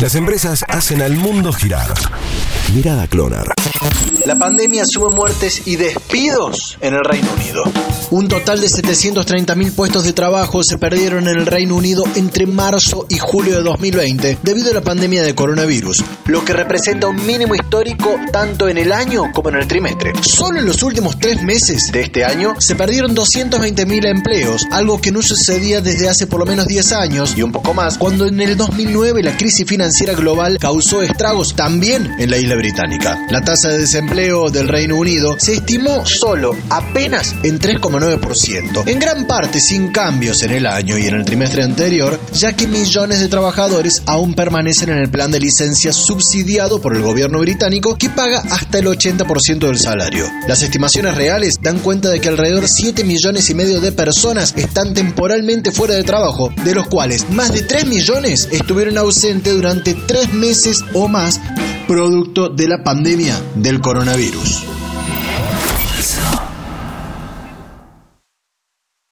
Las empresas hacen al mundo girar. Mirada Clonar. La pandemia sube muertes y despidos en el Reino Unido. Un total de 730.000 puestos de trabajo se perdieron en el Reino Unido entre marzo y julio de 2020 debido a la pandemia de coronavirus, lo que representa un mínimo histórico tanto en el año como en el trimestre. Solo en los últimos tres meses de este año se perdieron 220.000 empleos, algo que no sucedía desde hace por lo menos 10 años y un poco más, cuando en el 2009 la crisis financiera global causó estragos también en la isla británica. La tasa de desempleo del Reino Unido se estimó solo apenas en 3,9%, en gran parte sin cambios en el año y en el trimestre anterior, ya que millones de trabajadores aún permanecen en el plan de licencia subsidiado por el gobierno británico que paga hasta el 80% del salario. Las estimaciones reales dan cuenta de que alrededor de 7 millones y medio de personas están temporalmente fuera de trabajo, de los cuales más de 3 millones estuvieron ausentes durante 3 meses o más producto de la pandemia del coronavirus.